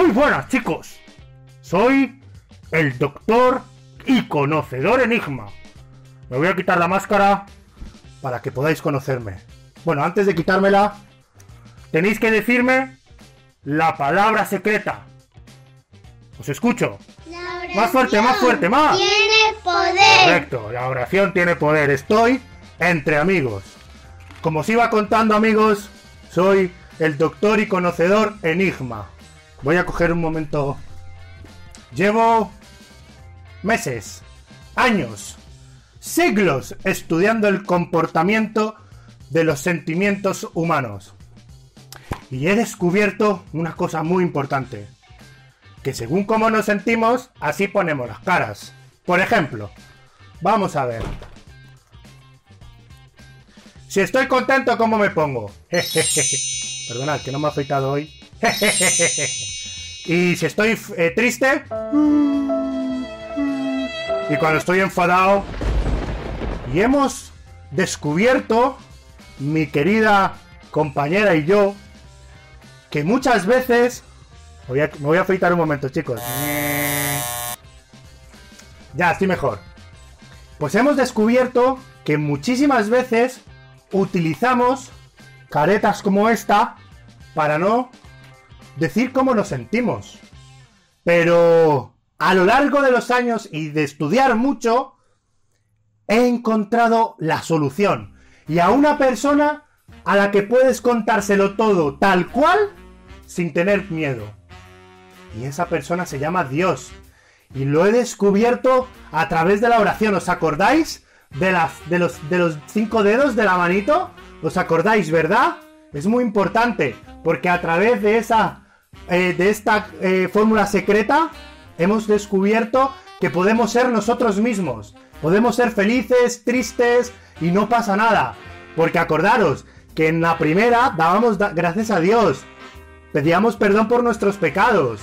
Muy buenas, chicos. Soy el doctor y conocedor Enigma. Me voy a quitar la máscara para que podáis conocerme. Bueno, antes de quitármela, tenéis que decirme la palabra secreta. Os escucho. Más fuerte, más fuerte, más. Tiene poder. Correcto, la oración tiene poder. Estoy entre amigos. Como os iba contando, amigos, soy el doctor y conocedor Enigma. Voy a coger un momento. Llevo meses, años, siglos estudiando el comportamiento de los sentimientos humanos. Y he descubierto una cosa muy importante. Que según cómo nos sentimos, así ponemos las caras. Por ejemplo, vamos a ver. Si estoy contento, ¿cómo me pongo? Perdonad, que no me ha afeitado hoy. y si estoy eh, triste. Y cuando estoy enfadado. Y hemos descubierto, mi querida compañera y yo, que muchas veces... Voy a- me voy a afeitar un momento, chicos. Ya, estoy mejor. Pues hemos descubierto que muchísimas veces utilizamos caretas como esta para no decir cómo nos sentimos. Pero a lo largo de los años y de estudiar mucho, he encontrado la solución. Y a una persona a la que puedes contárselo todo tal cual sin tener miedo. Y esa persona se llama Dios. Y lo he descubierto a través de la oración. ¿Os acordáis de, las, de, los, de los cinco dedos de la manito? ¿Os acordáis, verdad? Es muy importante. Porque a través de esa. Eh, de esta eh, fórmula secreta. Hemos descubierto que podemos ser nosotros mismos. Podemos ser felices, tristes y no pasa nada. Porque acordaros que en la primera dábamos gracias a Dios. Pedíamos perdón por nuestros pecados.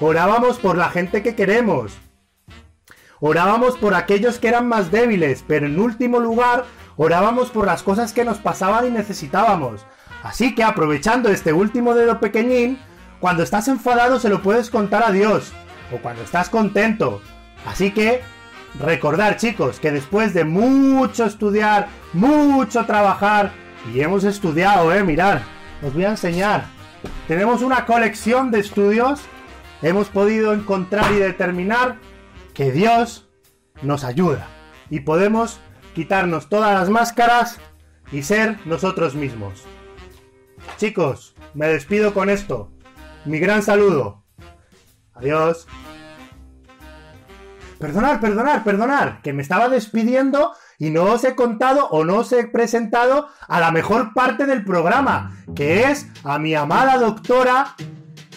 Orábamos por la gente que queremos. Orábamos por aquellos que eran más débiles, pero en último lugar, orábamos por las cosas que nos pasaban y necesitábamos. Así que aprovechando este último dedo pequeñín, cuando estás enfadado se lo puedes contar a Dios, o cuando estás contento. Así que recordar chicos que después de mucho estudiar, mucho trabajar, y hemos estudiado, eh, mirar, os voy a enseñar. Tenemos una colección de estudios, hemos podido encontrar y determinar que Dios nos ayuda y podemos quitarnos todas las máscaras y ser nosotros mismos. Chicos, me despido con esto. Mi gran saludo. Adiós. Perdonar, perdonar, perdonar, que me estaba despidiendo y no os he contado o no os he presentado a la mejor parte del programa, que es a mi amada doctora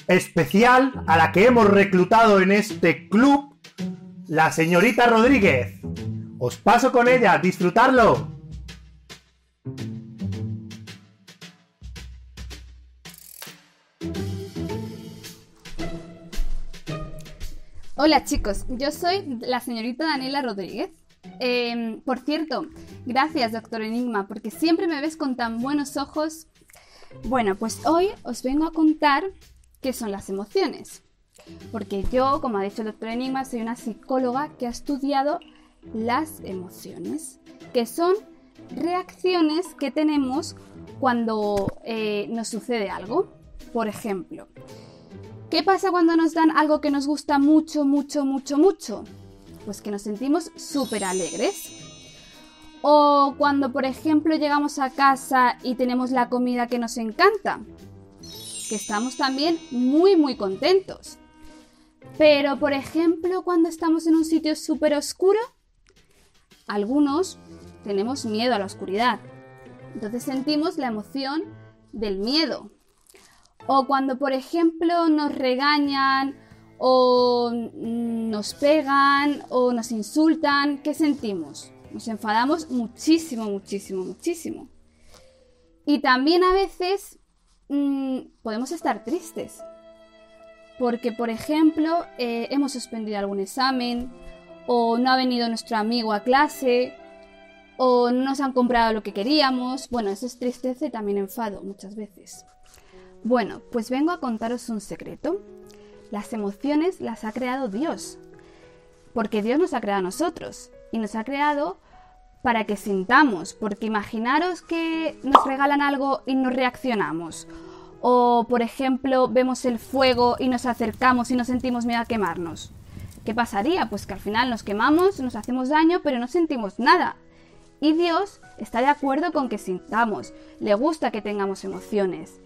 especial a la que hemos reclutado en este club, la señorita Rodríguez. Os paso con ella, disfrutarlo. Hola chicos, yo soy la señorita Daniela Rodríguez. Eh, por cierto, gracias doctor Enigma, porque siempre me ves con tan buenos ojos. Bueno, pues hoy os vengo a contar qué son las emociones. Porque yo, como ha dicho el doctor Enigma, soy una psicóloga que ha estudiado las emociones, que son reacciones que tenemos cuando eh, nos sucede algo. Por ejemplo, ¿Qué pasa cuando nos dan algo que nos gusta mucho, mucho, mucho, mucho? Pues que nos sentimos súper alegres. O cuando, por ejemplo, llegamos a casa y tenemos la comida que nos encanta. Que estamos también muy, muy contentos. Pero, por ejemplo, cuando estamos en un sitio súper oscuro, algunos tenemos miedo a la oscuridad. Entonces sentimos la emoción del miedo. O cuando, por ejemplo, nos regañan o mm, nos pegan o nos insultan, ¿qué sentimos? Nos enfadamos muchísimo, muchísimo, muchísimo. Y también a veces mm, podemos estar tristes. Porque, por ejemplo, eh, hemos suspendido algún examen o no ha venido nuestro amigo a clase o no nos han comprado lo que queríamos. Bueno, eso es tristeza y también enfado muchas veces. Bueno, pues vengo a contaros un secreto. Las emociones las ha creado Dios. Porque Dios nos ha creado a nosotros. Y nos ha creado para que sintamos. Porque imaginaros que nos regalan algo y nos reaccionamos. O, por ejemplo, vemos el fuego y nos acercamos y nos sentimos miedo a quemarnos. ¿Qué pasaría? Pues que al final nos quemamos, nos hacemos daño, pero no sentimos nada. Y Dios está de acuerdo con que sintamos, le gusta que tengamos emociones.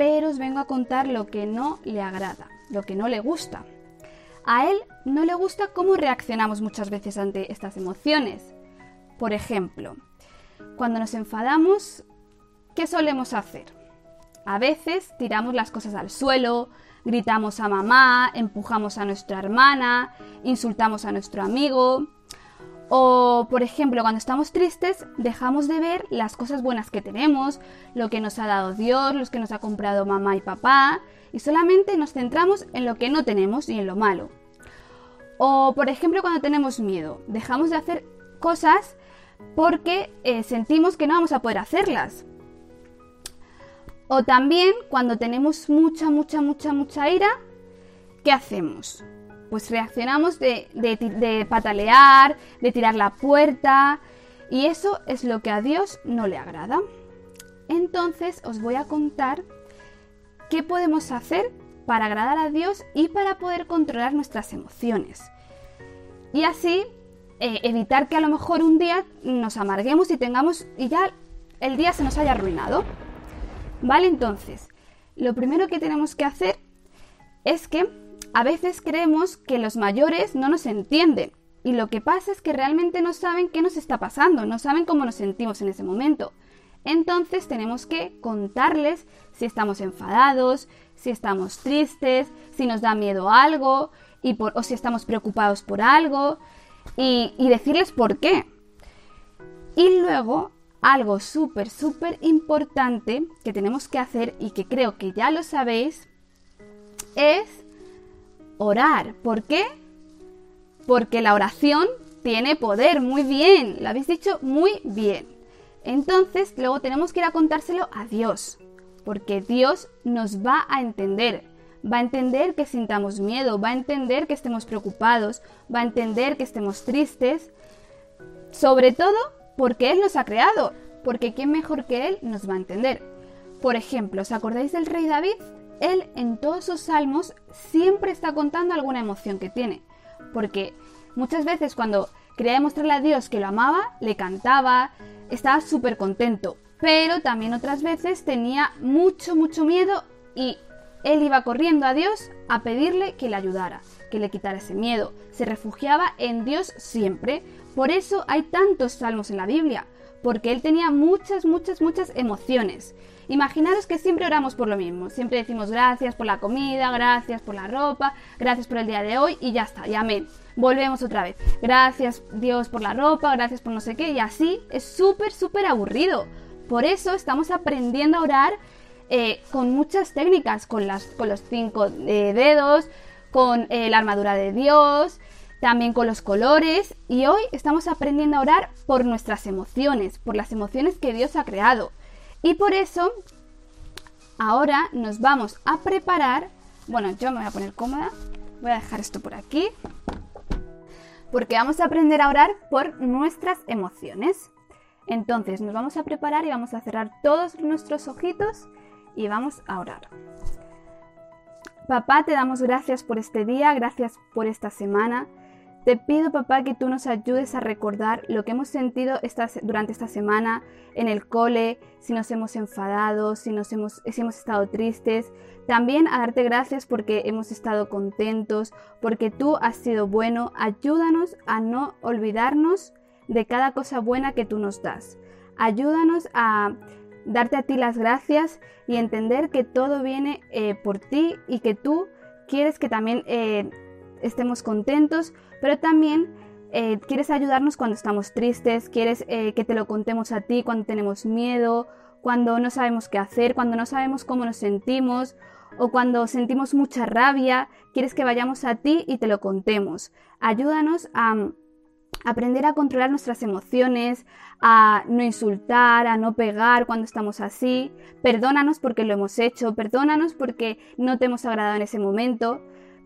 Pero os vengo a contar lo que no le agrada, lo que no le gusta. A Él no le gusta cómo reaccionamos muchas veces ante estas emociones. Por ejemplo, cuando nos enfadamos, ¿qué solemos hacer? A veces tiramos las cosas al suelo, gritamos a mamá, empujamos a nuestra hermana, insultamos a nuestro amigo. O, por ejemplo, cuando estamos tristes, dejamos de ver las cosas buenas que tenemos, lo que nos ha dado Dios, los que nos ha comprado mamá y papá, y solamente nos centramos en lo que no tenemos y en lo malo. O, por ejemplo, cuando tenemos miedo, dejamos de hacer cosas porque eh, sentimos que no vamos a poder hacerlas. O también cuando tenemos mucha, mucha, mucha, mucha ira, ¿qué hacemos? Pues reaccionamos de, patalear, de tirar la puerta, y eso es lo que a Dios no le agrada. Entonces os voy a contar qué podemos hacer para agradar a Dios y para poder controlar nuestras emociones. Y así eh, evitar que a lo mejor un día nos amarguemos y tengamos y ya el día se nos haya arruinado. Vale, entonces, lo primero que tenemos que hacer es que a veces creemos que los mayores no nos entienden y lo que pasa es que realmente no saben qué nos está pasando, no saben cómo nos sentimos en ese momento. Entonces tenemos que contarles si estamos enfadados, si estamos tristes, si nos da miedo algo y o si estamos preocupados por algo y, y decirles por qué. Y luego algo súper, súper importante que tenemos que hacer y que creo que ya lo sabéis es orar. ¿Por qué? Porque la oración tiene poder, muy bien, lo habéis dicho muy bien. Entonces, luego tenemos que ir a contárselo a Dios, porque Dios nos va a entender, va a entender que sintamos miedo, va a entender que estemos preocupados, va a entender que estemos tristes, sobre todo porque Él nos ha creado, porque ¿quién mejor que Él nos va a entender? Por ejemplo, ¿os acordáis del rey David? Él en todos sus salmos siempre está contando alguna emoción que tiene, porque muchas veces cuando quería demostrarle a Dios que lo amaba, le cantaba, estaba súper contento, pero también otras veces tenía mucho, mucho miedo y él iba corriendo a Dios a pedirle que le ayudara, que le quitara ese miedo. Se refugiaba en Dios siempre, por eso hay tantos salmos en la Biblia, porque él tenía muchas, muchas, muchas emociones. Imaginaros que siempre oramos por lo mismo, siempre decimos gracias por la comida, gracias por la ropa, gracias por el día de hoy y ya está, y amén. Volvemos otra vez. Gracias Dios por la ropa, gracias por no sé qué, y así es súper, súper aburrido. Por eso estamos aprendiendo a orar eh, con muchas técnicas, con, los cinco eh, dedos, con eh, la armadura de Dios, también con los colores y hoy estamos aprendiendo a orar por nuestras emociones, por las emociones que Dios ha creado. Y por eso ahora nos vamos a preparar, bueno, yo me voy a poner cómoda, voy a dejar esto por aquí, porque vamos a aprender a orar por nuestras emociones. Entonces nos vamos a preparar y vamos a cerrar todos nuestros ojitos y vamos a orar. Papá, te damos gracias por este día, gracias por esta semana. Te pido, papá, que tú nos ayudes a recordar lo que hemos sentido durante esta semana en el cole, si nos hemos enfadado, si, nos hemos, si hemos estado tristes. También a darte gracias porque hemos estado contentos, porque tú has sido bueno. Ayúdanos a no olvidarnos de cada cosa buena que tú nos das. Ayúdanos a darte a ti las gracias y entender que todo viene eh, por ti y que tú quieres que también eh, estemos contentos pero también eh, quieres ayudarnos cuando estamos tristes, quieres eh, que te lo contemos a ti cuando tenemos miedo, cuando no sabemos qué hacer, cuando no sabemos cómo nos sentimos o cuando sentimos mucha rabia, quieres que vayamos a ti y te lo contemos. Ayúdanos a mm, aprender a controlar nuestras emociones, a no insultar, a no pegar cuando estamos así. Perdónanos porque lo hemos hecho, perdónanos porque no te hemos agradado en ese momento.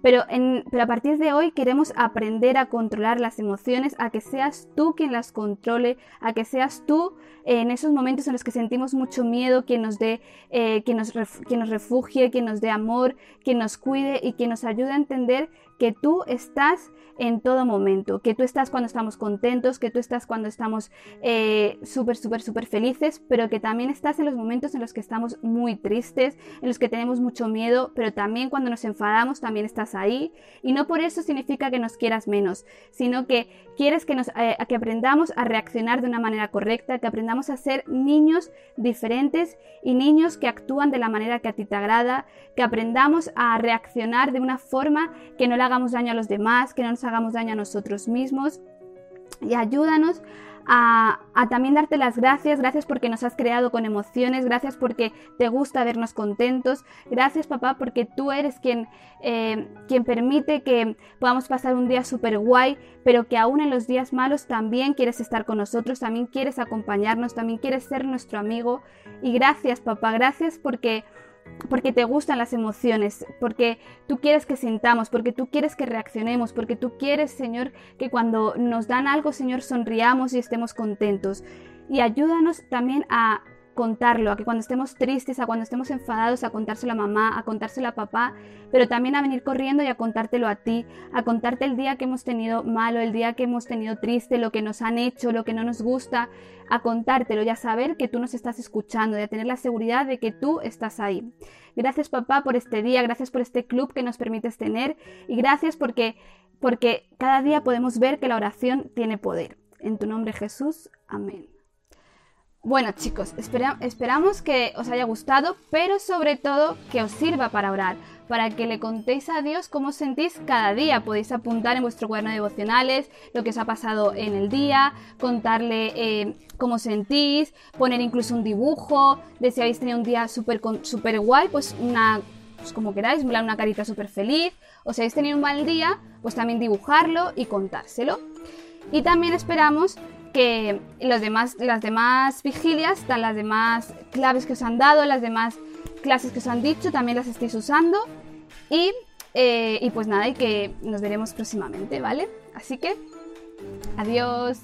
Pero, a partir de hoy queremos aprender a controlar las emociones, a que seas tú quien las controle, a que seas tú en esos momentos en los que sentimos mucho miedo, quien nos dé, eh, quien nos refugie, quien nos dé amor, quien nos cuide y quien nos ayude a entender que tú estás en todo momento, que tú estás cuando estamos contentos, que tú estás cuando estamos eh, súper, súper, súper felices, pero que también estás en los momentos en los que estamos muy tristes, en los que tenemos mucho miedo, pero también cuando nos enfadamos también estás ahí. Y no por eso significa que nos quieras menos, sino que quieres que, eh, que aprendamos a reaccionar de una manera correcta, que aprendamos a ser niños diferentes y niños que actúan de la manera que a ti te agrada, que aprendamos a reaccionar de una forma que no le hagamos daño a los demás, que no nos hagamos daño a nosotros mismos. Y ayúdanos a, también darte las gracias, gracias porque nos has creado con emociones, gracias porque te gusta vernos contentos, gracias papá porque tú eres quien, eh, quien permite que podamos pasar un día súper guay, pero que aún en los días malos también quieres estar con nosotros, también quieres acompañarnos, también quieres ser nuestro amigo. Y gracias papá, gracias porque porque te gustan las emociones, porque tú quieres que sintamos, porque tú quieres que reaccionemos, porque tú quieres, Señor, que cuando nos dan algo, Señor, sonriamos y estemos contentos. Y ayúdanos también a contarlo, a que cuando estemos tristes, a cuando estemos enfadados, a contárselo a mamá, a contárselo a papá, pero también a venir corriendo y a contártelo a ti, a contarte el día que hemos tenido malo, el día que hemos tenido triste, lo que nos han hecho, lo que no nos gusta, a contártelo y a saber que tú nos estás escuchando y a tener la seguridad de que tú estás ahí. Gracias papá por este día, gracias por este club que nos permites tener y gracias porque, porque cada día podemos ver que la oración tiene poder. En tu nombre Jesús, amén. Bueno chicos, esperamos que os haya gustado, pero sobre todo que os sirva para orar, para que le contéis a Dios cómo sentís cada día. Podéis apuntar en vuestro cuaderno de devocionales lo que os ha pasado en el día, contarle eh, cómo sentís, poner incluso un dibujo de si habéis tenido un día súper super guay, pues una, pues como queráis, una carita súper feliz, o si habéis tenido un mal día, pues también dibujarlo y contárselo. Y también esperamos que los demás, las demás vigilias, las demás claves que os han dado, las demás clases que os han dicho, también las estéis usando. Y, eh, y pues nada, y que nos veremos próximamente, ¿vale? Así que, adiós.